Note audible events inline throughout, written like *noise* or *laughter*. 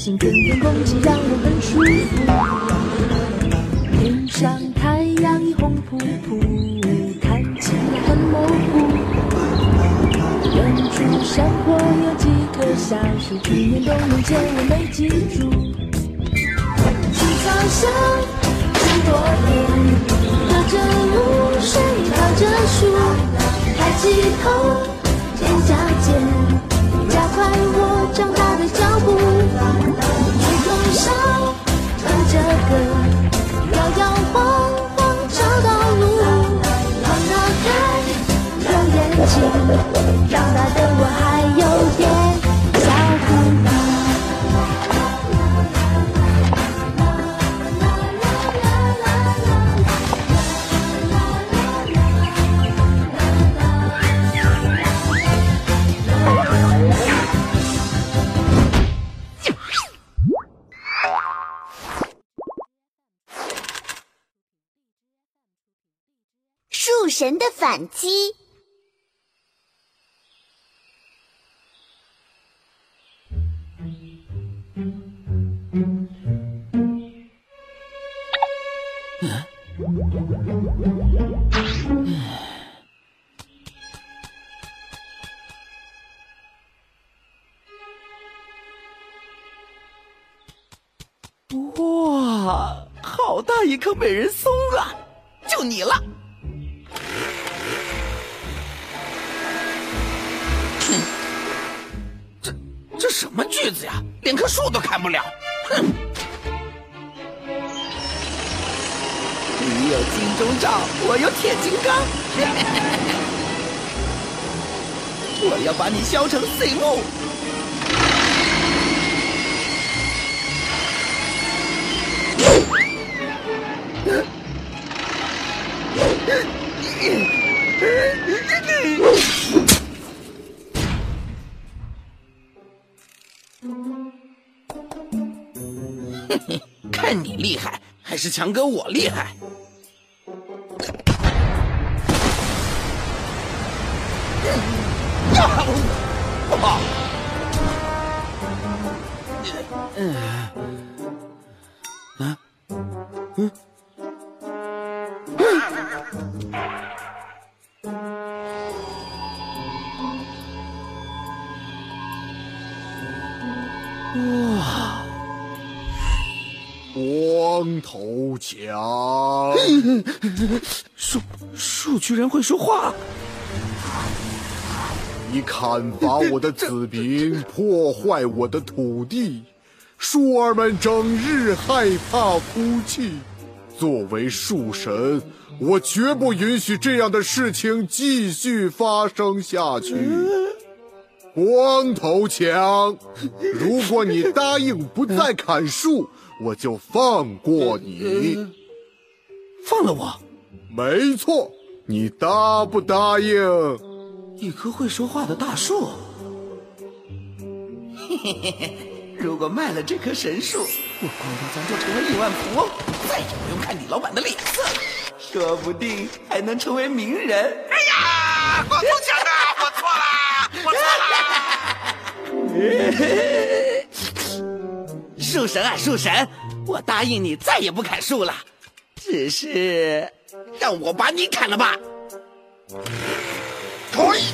林叫醒，春天空气让我很舒服。天上太阳已红扑扑，看起来很模糊。远处山坡有几棵小树，去年冬眠前我没记住。青草香，很多年。隔着露水，靠着树，抬起头，这个，摇摇晃晃找到路。放得开，有眼睛，长大的我还神的反击。哇，好大一棵美人松啊！就你了。什么锯子呀？连棵树都砍不了。哼！你有金钟罩，我有铁金刚。*laughs* 我要把你削成碎末。是强哥我厉害？呀！啊！嗯啊嗯。哇！光头强，树树居然会说话！你砍伐我的子民，*laughs* 破坏我的土地，树儿们整日害怕哭泣。作为树神，我绝不允许这样的事情继续发生下去。光头强，如果你答应不再砍树，我就放过你。放了我？没错，你答不答应？一棵会说话的大树。嘿嘿嘿嘿，如果卖了这棵神树，我光头强就成了亿万富翁，再也不用看李老板的脸色，说不定还能成为名人。哎呀，光头强啊，我错了，我错了。*laughs* 树神啊，树神，我答应你再也不砍树了，只是让我把你砍了吧。可以。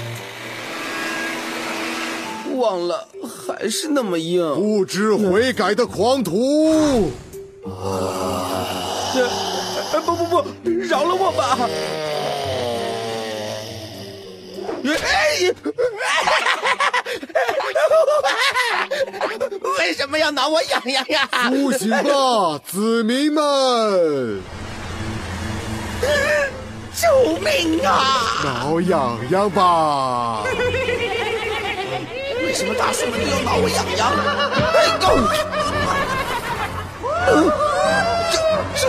忘了，还是那么硬。不知悔改的狂徒！这，不不不，饶了我吧！哎！为什么要挠我痒痒呀？不行吧，子民们！救命啊！挠痒痒吧！为什么大树们都要挠我痒痒？哎呦！这，这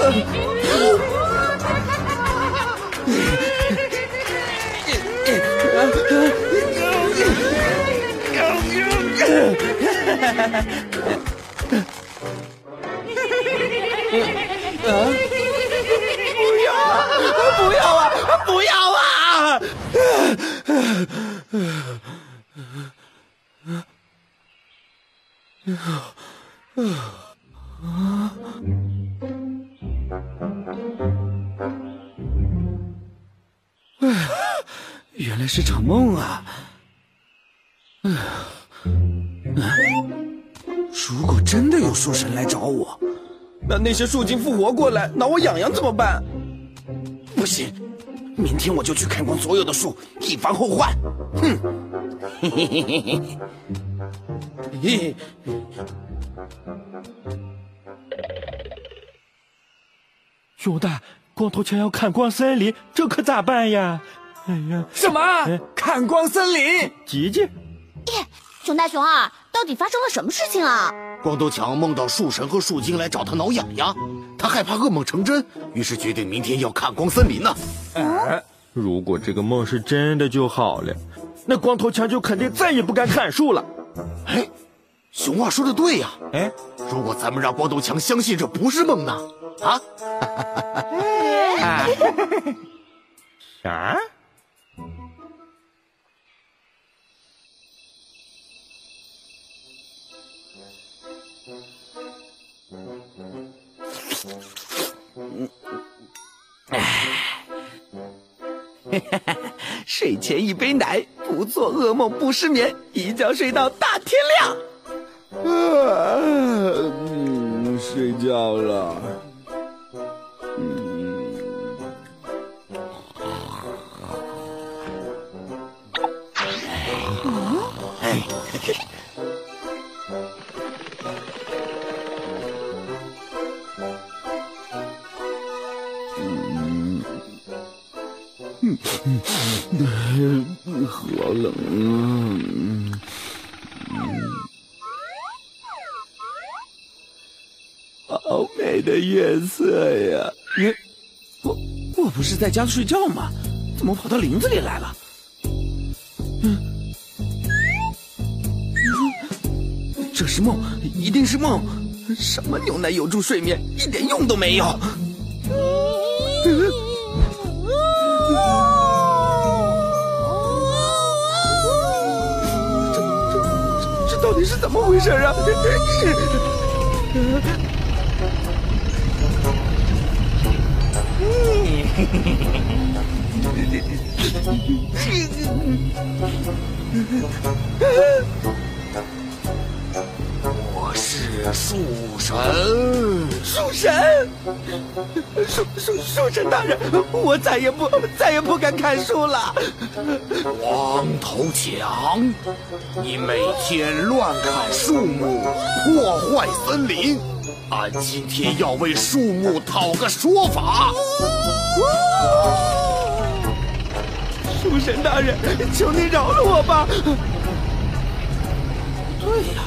这。不要啊！不要啊！不要啊！原来是场梦啊！如果真的有树神来找我，那那些树精复活过来挠我痒痒怎么办？不行，明天我就去砍光所有的树，以防后患。*laughs* 哼！嘿嘿嘿嘿嘿！嘿。熊大，光头强要砍光森林，这可咋办呀？哎呀，什么？砍光森林？吉吉？耶，熊大熊二，到底发生了什么事情啊？光头强梦到树神和树精来找他挠痒痒，他害怕噩梦成真，于是决定明天要看光森林呢。哎，如果这个梦是真的就好了，那光头强就肯定再也不敢砍树了。哎，熊二说的对呀。哎，如果咱们让光头强相信这不是梦呢？啊？啥？*laughs* *laughs* 睡前一杯奶，不做噩梦不失眠，一觉睡到大天亮。啊，嗯，睡觉了。嗯好冷啊！好美的月色呀！你，我我不是在家睡觉吗？怎么跑到林子里来了？嗯，这是梦，一定是梦。什么牛奶有助睡眠，一点用都没有。这是怎么回事啊？树神，树神，树树树神大人，我再也不再也不敢砍树了。光头强，你每天乱砍树木，破坏森林，俺今天要为树木讨个说法。树神大人，求你饶了我吧！对呀，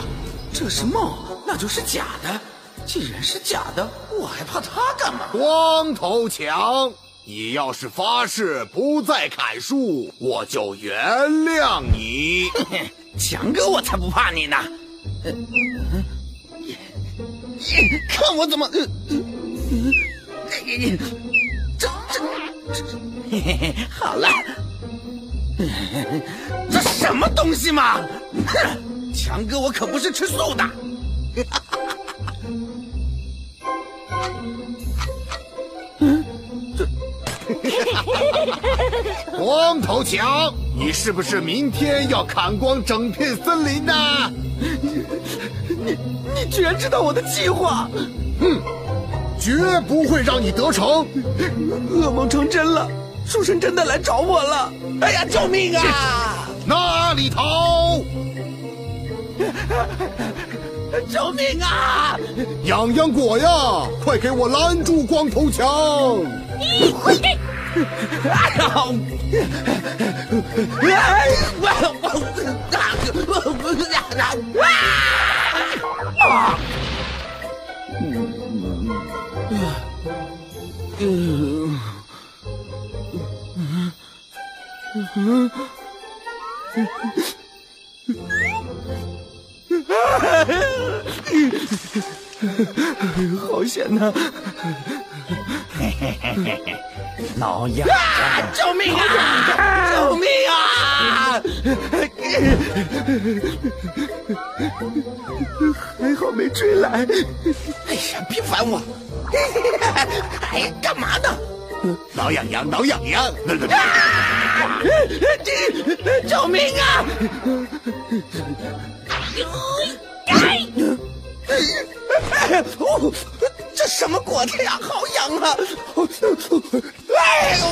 这是梦，那就是假的。既然是假的，我还怕他干嘛？光头强，你要是发誓不再砍树，我就原谅你。强哥，我才不怕你呢！看我怎么……这这这，嘿嘿嘿，好了。这什么东西嘛！哼，强哥，我可不是吃素的。头强，你是不是明天要砍光整片森林呢？你你你居然知道我的计划！哼，绝不会让你得逞。噩梦成真了。书生真的来找我了！哎呀，救命啊！哪里逃？*laughs* 救命啊！痒痒果呀，快给我拦住光头强！好险呐！嘿嘿嘿嘿嘿，挠痒啊！救命啊！救命啊！还好没追来。哎呀，别烦我！哎，干嘛呢？挠痒痒，挠痒痒！啊！这救命啊！哎！哦，这什么果子呀？好痒啊！哎呦！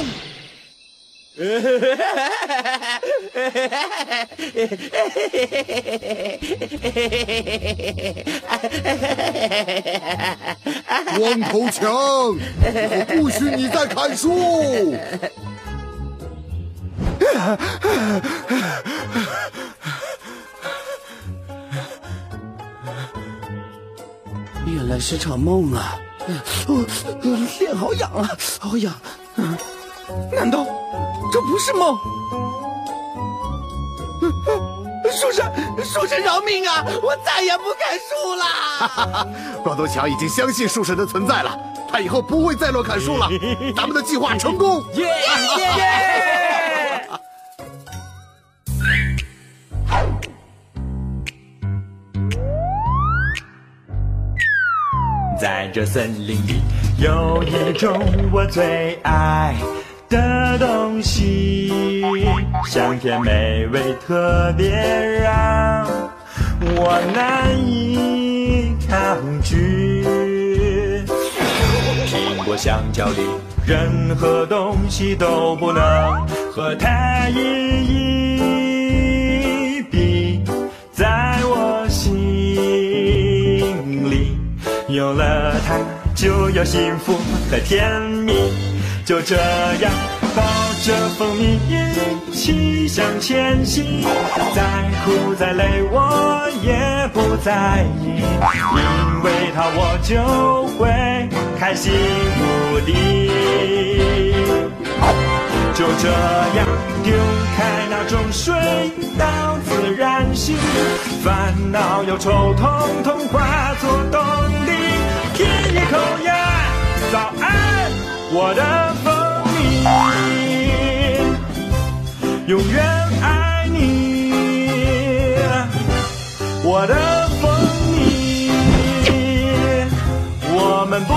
光头强，我不许你再砍树！原来是场梦啊！哦，脸好痒啊，好痒！难道这不是梦？树神，树神饶命啊！我再也不砍树了。光头强已经相信树神的存在了，他以后不会再乱砍树了。*laughs* 咱们的计划成功！耶耶耶！在这森林里，有一种我最爱的东西，香甜美味，特别让我难以抗拒。苹果、香蕉里，任何东西都不能和它一一比，在我心里。有了它，就要幸福和甜蜜。就这样抱着蜂蜜一起向前行，再苦再累我也不在意，因为它我就会开心无敌。就这样丢开那种水到自然醒，烦恼忧愁统统化作动吸。一口呀，早安，我的蜂蜜，永远爱你，我的蜂蜜，我们不